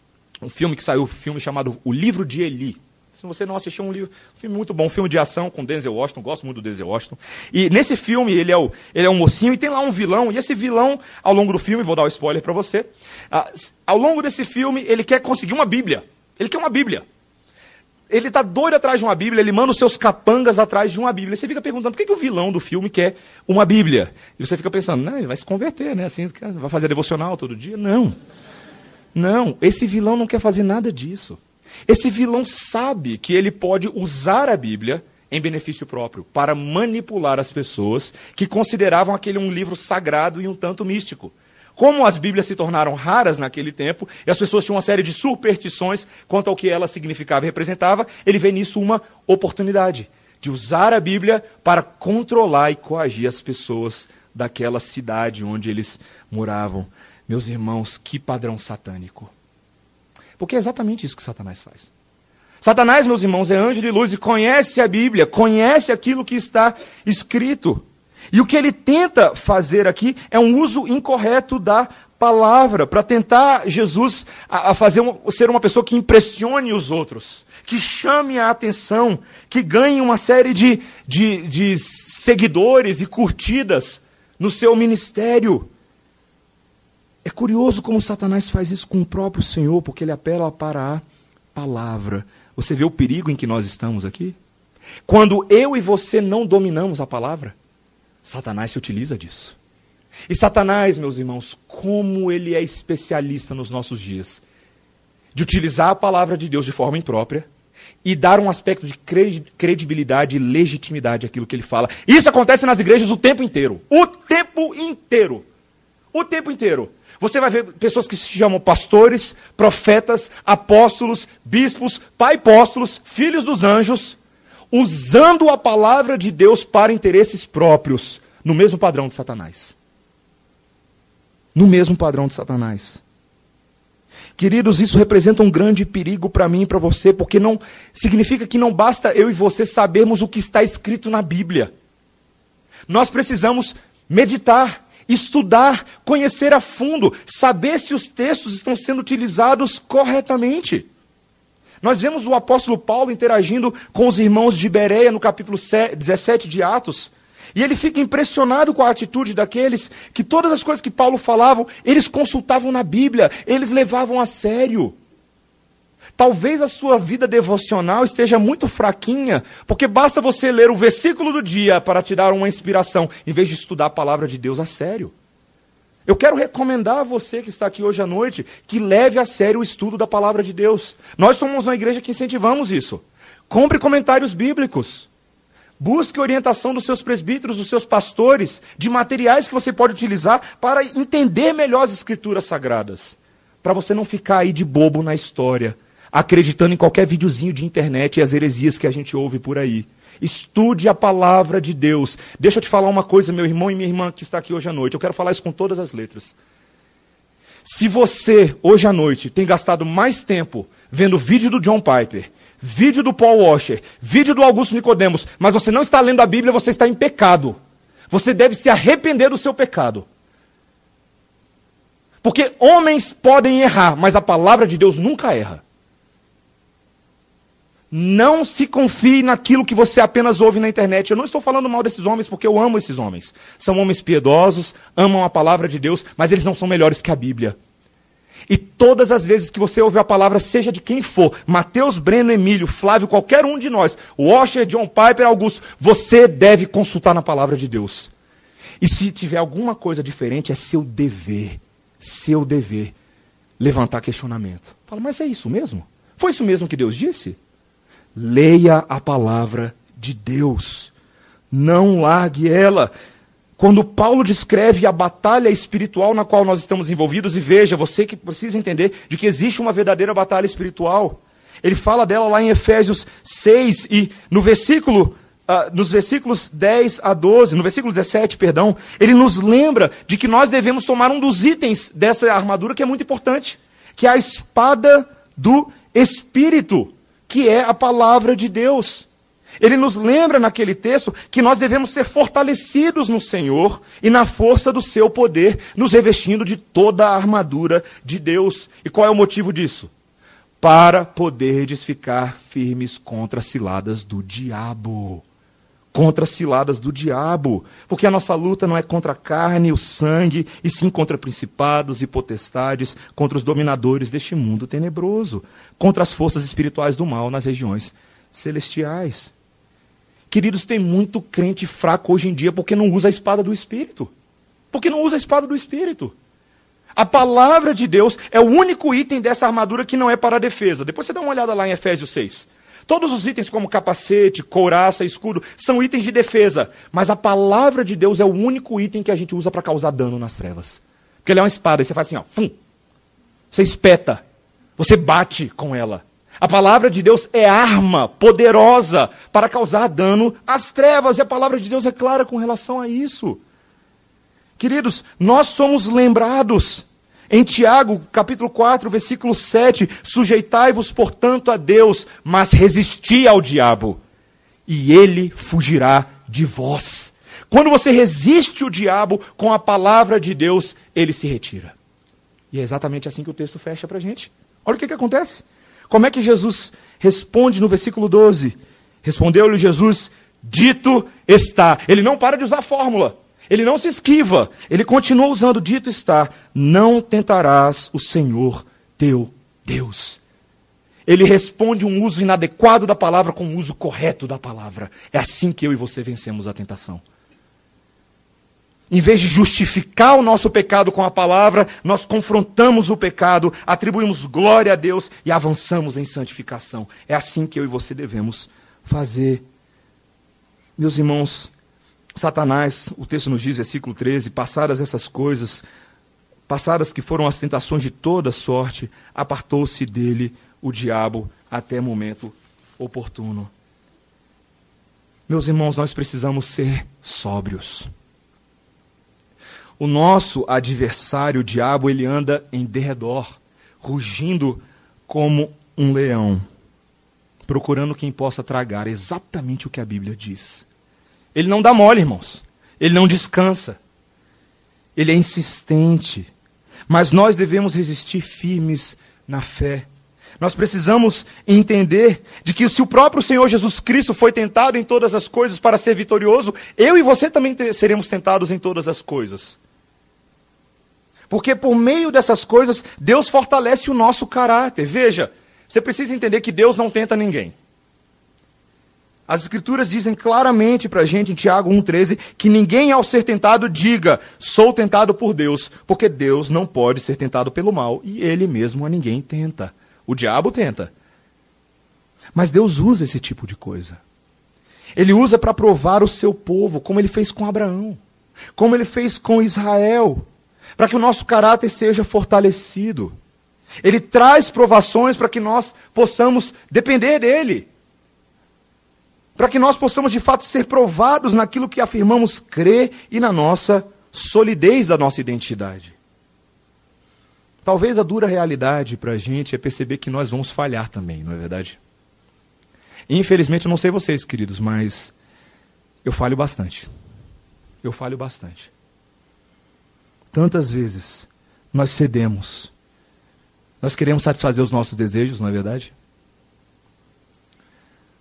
um filme que saiu, um filme chamado O Livro de Eli. Se você não assistiu um livro, um filme muito bom, um filme de ação com Denzel Washington, gosto muito do Denzel Washington. E nesse filme ele é, o, ele é um mocinho e tem lá um vilão, e esse vilão, ao longo do filme, vou dar o um spoiler para você, ah, ao longo desse filme ele quer conseguir uma Bíblia. Ele quer uma Bíblia. Ele está doido atrás de uma Bíblia, ele manda os seus capangas atrás de uma Bíblia. Você fica perguntando por que, que o vilão do filme quer uma Bíblia? E você fica pensando, ele vai se converter, né? Assim, vai fazer devocional todo dia? Não. Não, esse vilão não quer fazer nada disso. Esse vilão sabe que ele pode usar a Bíblia em benefício próprio, para manipular as pessoas que consideravam aquele um livro sagrado e um tanto místico. Como as Bíblias se tornaram raras naquele tempo, e as pessoas tinham uma série de superstições quanto ao que ela significava e representava, ele vê nisso uma oportunidade de usar a Bíblia para controlar e coagir as pessoas daquela cidade onde eles moravam. Meus irmãos, que padrão satânico. Porque é exatamente isso que Satanás faz. Satanás, meus irmãos, é anjo de luz e conhece a Bíblia, conhece aquilo que está escrito. E o que ele tenta fazer aqui é um uso incorreto da palavra, para tentar Jesus a, a fazer uma, ser uma pessoa que impressione os outros, que chame a atenção, que ganhe uma série de, de, de seguidores e curtidas no seu ministério. É curioso como Satanás faz isso com o próprio Senhor, porque ele apela para a palavra. Você vê o perigo em que nós estamos aqui? Quando eu e você não dominamos a palavra, Satanás se utiliza disso. E Satanás, meus irmãos, como ele é especialista nos nossos dias, de utilizar a palavra de Deus de forma imprópria e dar um aspecto de credibilidade e legitimidade àquilo que ele fala. Isso acontece nas igrejas o tempo inteiro. O tempo inteiro. O tempo inteiro. Você vai ver pessoas que se chamam pastores, profetas, apóstolos, bispos, pai-apóstolos, filhos dos anjos, usando a palavra de Deus para interesses próprios, no mesmo padrão de Satanás. No mesmo padrão de Satanás. Queridos, isso representa um grande perigo para mim e para você, porque não significa que não basta eu e você sabermos o que está escrito na Bíblia. Nós precisamos meditar, estudar, conhecer a fundo, saber se os textos estão sendo utilizados corretamente. Nós vemos o apóstolo Paulo interagindo com os irmãos de Bereia no capítulo 17 de Atos. E ele fica impressionado com a atitude daqueles que todas as coisas que Paulo falava, eles consultavam na Bíblia, eles levavam a sério. Talvez a sua vida devocional esteja muito fraquinha, porque basta você ler o versículo do dia para te dar uma inspiração, em vez de estudar a palavra de Deus a sério. Eu quero recomendar a você que está aqui hoje à noite que leve a sério o estudo da palavra de Deus. Nós somos uma igreja que incentivamos isso. Compre comentários bíblicos. Busque orientação dos seus presbíteros, dos seus pastores, de materiais que você pode utilizar para entender melhor as escrituras sagradas. Para você não ficar aí de bobo na história, acreditando em qualquer videozinho de internet e as heresias que a gente ouve por aí. Estude a palavra de Deus. Deixa eu te falar uma coisa, meu irmão e minha irmã que está aqui hoje à noite. Eu quero falar isso com todas as letras. Se você, hoje à noite, tem gastado mais tempo vendo vídeo do John Piper, vídeo do Paul Washer, vídeo do Augusto Nicodemos, mas você não está lendo a Bíblia, você está em pecado. Você deve se arrepender do seu pecado. Porque homens podem errar, mas a palavra de Deus nunca erra. Não se confie naquilo que você apenas ouve na internet. Eu não estou falando mal desses homens porque eu amo esses homens. São homens piedosos, amam a palavra de Deus, mas eles não são melhores que a Bíblia. E todas as vezes que você ouve a palavra, seja de quem for, Mateus, Breno, Emílio, Flávio, qualquer um de nós, Washer, John Piper, Augusto, você deve consultar na palavra de Deus. E se tiver alguma coisa diferente, é seu dever, seu dever, levantar questionamento. Fala, mas é isso mesmo? Foi isso mesmo que Deus disse? Leia a palavra de Deus. Não largue ela. Quando Paulo descreve a batalha espiritual na qual nós estamos envolvidos, e veja, você que precisa entender de que existe uma verdadeira batalha espiritual. Ele fala dela lá em Efésios 6 e no versículo Uh, nos versículos 10 a 12, no versículo 17, perdão, ele nos lembra de que nós devemos tomar um dos itens dessa armadura que é muito importante, que é a espada do Espírito, que é a palavra de Deus. Ele nos lembra naquele texto que nós devemos ser fortalecidos no Senhor e na força do seu poder, nos revestindo de toda a armadura de Deus. E qual é o motivo disso? Para poderdes ficar firmes contra as ciladas do diabo contra as ciladas do diabo, porque a nossa luta não é contra a carne e o sangue, e sim contra principados e potestades, contra os dominadores deste mundo tenebroso, contra as forças espirituais do mal nas regiões celestiais. Queridos, tem muito crente fraco hoje em dia porque não usa a espada do Espírito. Porque não usa a espada do Espírito. A palavra de Deus é o único item dessa armadura que não é para a defesa. Depois você dá uma olhada lá em Efésios 6. Todos os itens, como capacete, couraça, escudo, são itens de defesa. Mas a palavra de Deus é o único item que a gente usa para causar dano nas trevas. Porque ele é uma espada, e você faz assim, ó, fum. Você espeta. Você bate com ela. A palavra de Deus é arma poderosa para causar dano às trevas. E a palavra de Deus é clara com relação a isso. Queridos, nós somos lembrados em Tiago, capítulo 4, versículo 7, sujeitai-vos, portanto, a Deus, mas resisti ao diabo, e ele fugirá de vós. Quando você resiste o diabo com a palavra de Deus, ele se retira. E é exatamente assim que o texto fecha para a gente. Olha o que, que acontece. Como é que Jesus responde no versículo 12? Respondeu-lhe Jesus: Dito está. Ele não para de usar a fórmula. Ele não se esquiva, ele continua usando, dito está: não tentarás o Senhor teu Deus. Ele responde um uso inadequado da palavra com um uso correto da palavra. É assim que eu e você vencemos a tentação. Em vez de justificar o nosso pecado com a palavra, nós confrontamos o pecado, atribuímos glória a Deus e avançamos em santificação. É assim que eu e você devemos fazer. Meus irmãos, Satanás, o texto nos diz, versículo 13, passadas essas coisas, passadas que foram as tentações de toda sorte, apartou-se dele o diabo até momento oportuno. Meus irmãos, nós precisamos ser sóbrios. O nosso adversário, o diabo, ele anda em derredor, rugindo como um leão, procurando quem possa tragar exatamente o que a Bíblia diz. Ele não dá mole, irmãos. Ele não descansa. Ele é insistente. Mas nós devemos resistir firmes na fé. Nós precisamos entender de que se o próprio Senhor Jesus Cristo foi tentado em todas as coisas para ser vitorioso, eu e você também seremos tentados em todas as coisas. Porque por meio dessas coisas, Deus fortalece o nosso caráter. Veja, você precisa entender que Deus não tenta ninguém. As Escrituras dizem claramente para a gente, em Tiago 1,13, que ninguém ao ser tentado diga, sou tentado por Deus, porque Deus não pode ser tentado pelo mal e ele mesmo a ninguém tenta. O diabo tenta. Mas Deus usa esse tipo de coisa. Ele usa para provar o seu povo, como ele fez com Abraão, como ele fez com Israel, para que o nosso caráter seja fortalecido. Ele traz provações para que nós possamos depender dele para que nós possamos de fato ser provados naquilo que afirmamos crer e na nossa solidez da nossa identidade. Talvez a dura realidade para a gente é perceber que nós vamos falhar também, não é verdade? Infelizmente, eu não sei vocês, queridos, mas eu falho bastante. Eu falho bastante. Tantas vezes nós cedemos. Nós queremos satisfazer os nossos desejos, não é verdade?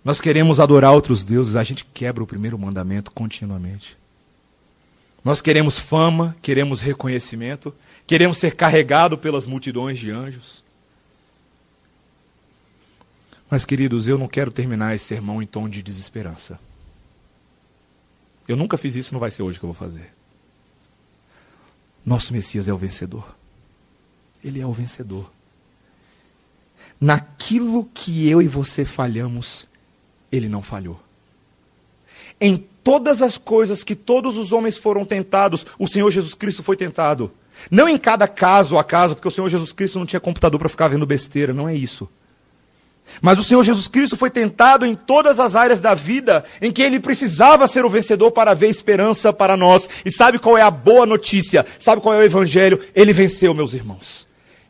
Nós queremos adorar outros deuses, a gente quebra o primeiro mandamento continuamente. Nós queremos fama, queremos reconhecimento, queremos ser carregado pelas multidões de anjos. Mas, queridos, eu não quero terminar esse sermão em tom de desesperança. Eu nunca fiz isso, não vai ser hoje que eu vou fazer. Nosso Messias é o vencedor. Ele é o vencedor. Naquilo que eu e você falhamos, ele não falhou. Em todas as coisas que todos os homens foram tentados, o Senhor Jesus Cristo foi tentado. Não em cada caso a caso, porque o Senhor Jesus Cristo não tinha computador para ficar vendo besteira, não é isso. Mas o Senhor Jesus Cristo foi tentado em todas as áreas da vida em que ele precisava ser o vencedor para ver esperança para nós. E sabe qual é a boa notícia? Sabe qual é o evangelho? Ele venceu, meus irmãos.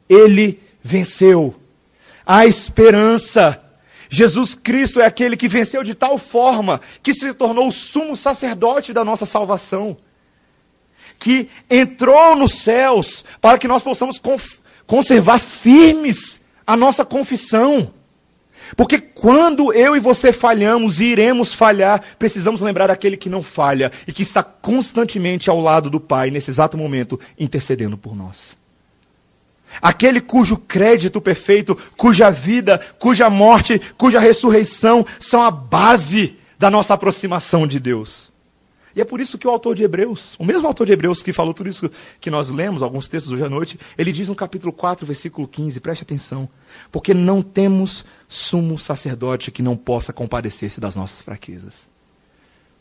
Ele venceu. A esperança. Jesus Cristo é aquele que venceu de tal forma que se tornou o sumo sacerdote da nossa salvação. Que entrou nos céus para que nós possamos conservar firmes a nossa confissão. Porque quando eu e você falhamos e iremos falhar, precisamos lembrar daquele que não falha e que está constantemente ao lado do Pai, nesse exato momento, intercedendo por nós. Aquele cujo crédito perfeito, cuja vida, cuja morte, cuja ressurreição são a base da nossa aproximação de Deus. E é por isso que o autor de Hebreus, o mesmo autor de Hebreus que falou tudo isso que nós lemos, alguns textos hoje à noite, ele diz no capítulo 4, versículo 15, preste atenção, porque não temos sumo sacerdote que não possa compadecer-se das nossas fraquezas.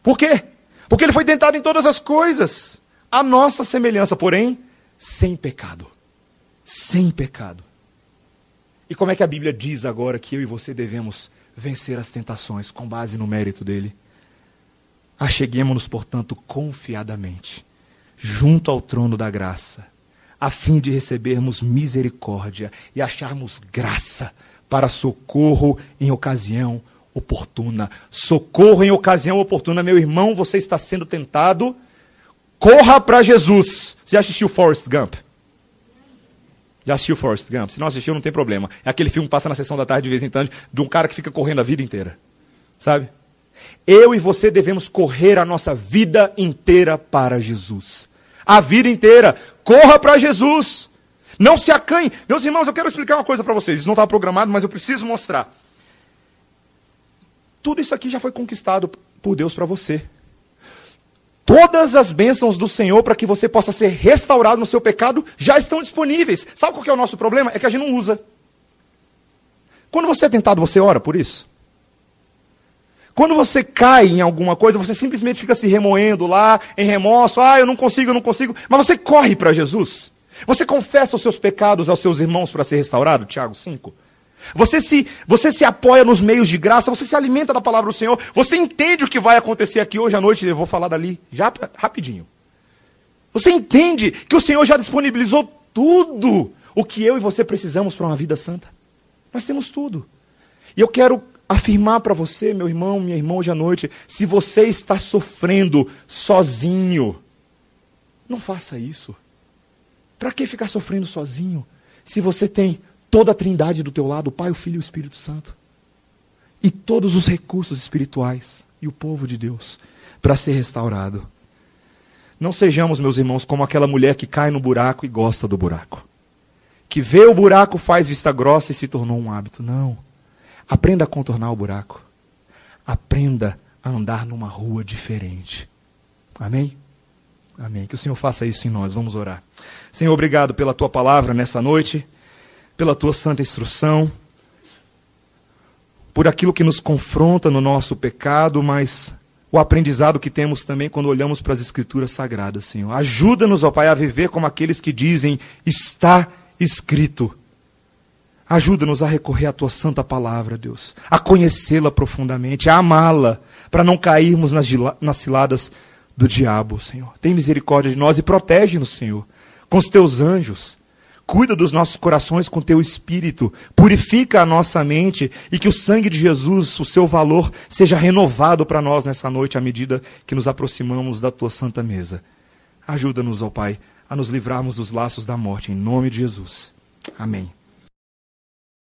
Por quê? Porque ele foi tentado em todas as coisas, a nossa semelhança, porém, sem pecado. Sem pecado. E como é que a Bíblia diz agora que eu e você devemos vencer as tentações com base no mérito dele? Acheguemos-nos, portanto, confiadamente, junto ao trono da graça, a fim de recebermos misericórdia e acharmos graça para socorro em ocasião oportuna. Socorro em ocasião oportuna. Meu irmão, você está sendo tentado. Corra para Jesus. Você assistiu Forrest Gump? Já assistiu Forrest Gump? Se não assistiu, não tem problema. É aquele filme que passa na sessão da tarde de vez em quando, de um cara que fica correndo a vida inteira. Sabe? Eu e você devemos correr a nossa vida inteira para Jesus. A vida inteira. Corra para Jesus. Não se acanhe. Meus irmãos, eu quero explicar uma coisa para vocês. Isso não estava programado, mas eu preciso mostrar. Tudo isso aqui já foi conquistado por Deus para você. Todas as bênçãos do Senhor para que você possa ser restaurado no seu pecado já estão disponíveis. Sabe qual é o nosso problema? É que a gente não usa. Quando você é tentado, você ora por isso? Quando você cai em alguma coisa, você simplesmente fica se remoendo lá, em remorso, ah, eu não consigo, eu não consigo, mas você corre para Jesus. Você confessa os seus pecados aos seus irmãos para ser restaurado? Tiago 5. Você se, você se apoia nos meios de graça, você se alimenta da palavra do Senhor, você entende o que vai acontecer aqui hoje à noite, eu vou falar dali, já rapidinho. Você entende que o Senhor já disponibilizou tudo o que eu e você precisamos para uma vida santa? Nós temos tudo. E eu quero afirmar para você, meu irmão, minha irmã, hoje à noite, se você está sofrendo sozinho, não faça isso. Para que ficar sofrendo sozinho se você tem toda a trindade do teu lado, o Pai, o Filho e o Espírito Santo? E todos os recursos espirituais e o povo de Deus para ser restaurado. Não sejamos, meus irmãos, como aquela mulher que cai no buraco e gosta do buraco. Que vê o buraco, faz vista grossa e se tornou um hábito. Não. Aprenda a contornar o buraco. Aprenda a andar numa rua diferente. Amém? Amém. Que o Senhor faça isso em nós. Vamos orar. Senhor, obrigado pela tua palavra nessa noite, pela tua santa instrução, por aquilo que nos confronta no nosso pecado, mas o aprendizado que temos também quando olhamos para as Escrituras Sagradas, Senhor. Ajuda-nos, ó Pai, a viver como aqueles que dizem: está escrito. Ajuda-nos a recorrer à tua santa palavra, Deus, a conhecê-la profundamente, a amá-la, para não cairmos nas, nas ciladas do diabo, Senhor. Tem misericórdia de nós e protege-nos, Senhor, com os teus anjos. Cuida dos nossos corações com teu espírito, purifica a nossa mente e que o sangue de Jesus, o seu valor, seja renovado para nós nessa noite à medida que nos aproximamos da tua santa mesa. Ajuda-nos, ó Pai, a nos livrarmos dos laços da morte, em nome de Jesus. Amém.